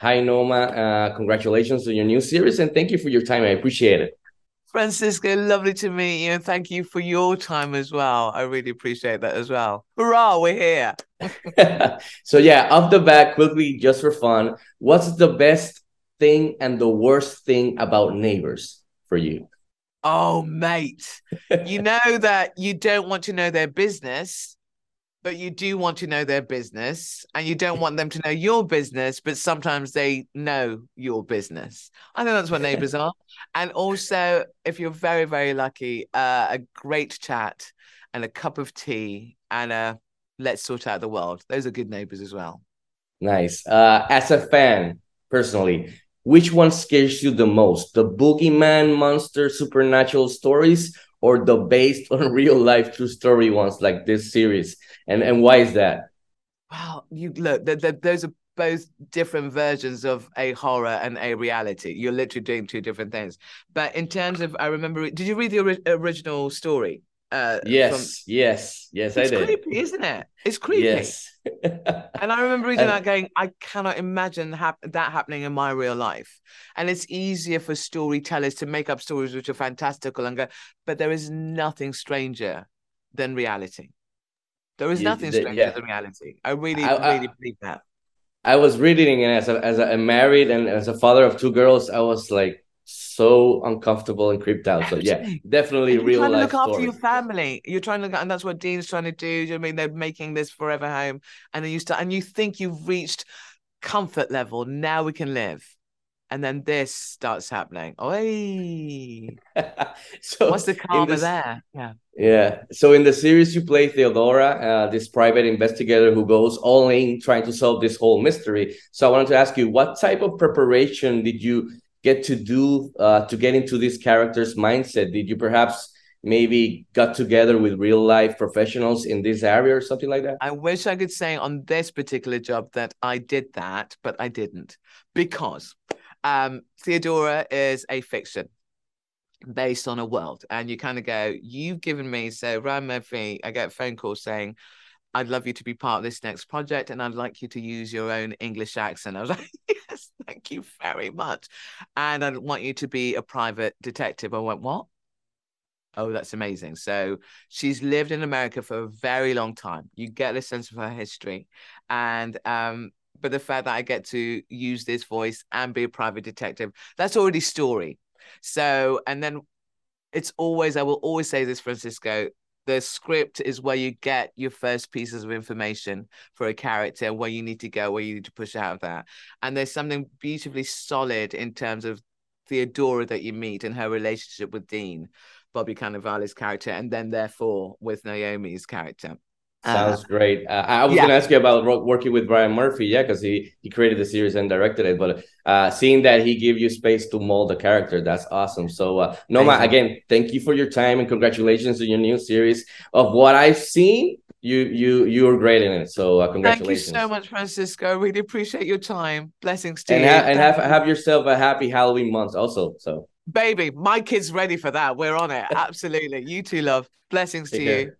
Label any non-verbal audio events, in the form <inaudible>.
Hi, Noma. Uh, congratulations on your new series, and thank you for your time. I appreciate it. Francisco, lovely to meet you, and thank you for your time as well. I really appreciate that as well. Hurrah, we're here. <laughs> <laughs> so yeah, off the bat, quickly, just for fun, what's the best thing and the worst thing about neighbors for you? Oh, mate, you know that you don't want to know their business, but you do want to know their business, and you don't want them to know your business, but sometimes they know your business. I think that's what neighbors are. And also, if you're very, very lucky, uh, a great chat and a cup of tea and a let's sort out the world. Those are good neighbors as well. Nice. Uh, as a fan, personally, which one scares you the most? The boogeyman, monster, supernatural stories, or the based <laughs> on real life true story ones like this series? And and why is that? Wow, you look, the, the, those are both different versions of a horror and a reality. You're literally doing two different things. But in terms of, I remember, did you read the ori- original story? Uh, yes, from... yes, yes, it's I did. creepy, isn't it? It's creepy. Yes. <laughs> and I remember reading and... that, going, I cannot imagine hap- that happening in my real life. And it's easier for storytellers to make up stories which are fantastical and go, but there is nothing stranger than reality. There is nothing stranger yeah. than reality. I really, I, really I, believe that. I was reading and as a, as a married and as a father of two girls. I was like, so uncomfortable and creeped out. So yeah, definitely you're real trying life to look story. after your family. You're trying to look, and that's what Dean's trying to do. you know I mean they're making this forever home, and then you start, and you think you've reached comfort level. Now we can live, and then this starts happening. Oi! <laughs> so what's the karma this, there? Yeah. Yeah. So in the series, you play Theodora, uh, this private investigator who goes all in trying to solve this whole mystery. So I wanted to ask you, what type of preparation did you get to do uh, to get into this character's mindset? Did you perhaps maybe got together with real life professionals in this area or something like that? I wish I could say on this particular job that I did that, but I didn't because um, Theodora is a fiction based on a world, and you kind of go, "You've given me." So Ryan Murphy, I get a phone call saying. I'd love you to be part of this next project, and I'd like you to use your own English accent. I was <laughs> like, yes, thank you very much. And I want you to be a private detective. I went, what? Oh, that's amazing. So she's lived in America for a very long time. You get a sense of her history. And um, but the fact that I get to use this voice and be a private detective, that's already story. So, and then it's always, I will always say this, Francisco, the script is where you get your first pieces of information for a character, where you need to go, where you need to push out of that. And there's something beautifully solid in terms of Theodora that you meet and her relationship with Dean, Bobby Cannavale's character, and then therefore with Naomi's character. Sounds uh, great. Uh, I was yeah. going to ask you about working with Ryan Murphy, yeah, because he he created the series and directed it. But uh, seeing that he gave you space to mold the character, that's awesome. So, uh, Noma, again, thank you for your time and congratulations on your new series. Of what I've seen, you you you were great in it. So, uh, congratulations. Thank you so much, Francisco. Really appreciate your time. Blessings to and you. Ha- and have have yourself a happy Halloween month, also. So, baby, my kid's ready for that. We're on it. Absolutely. You too, love. Blessings Take to care. you.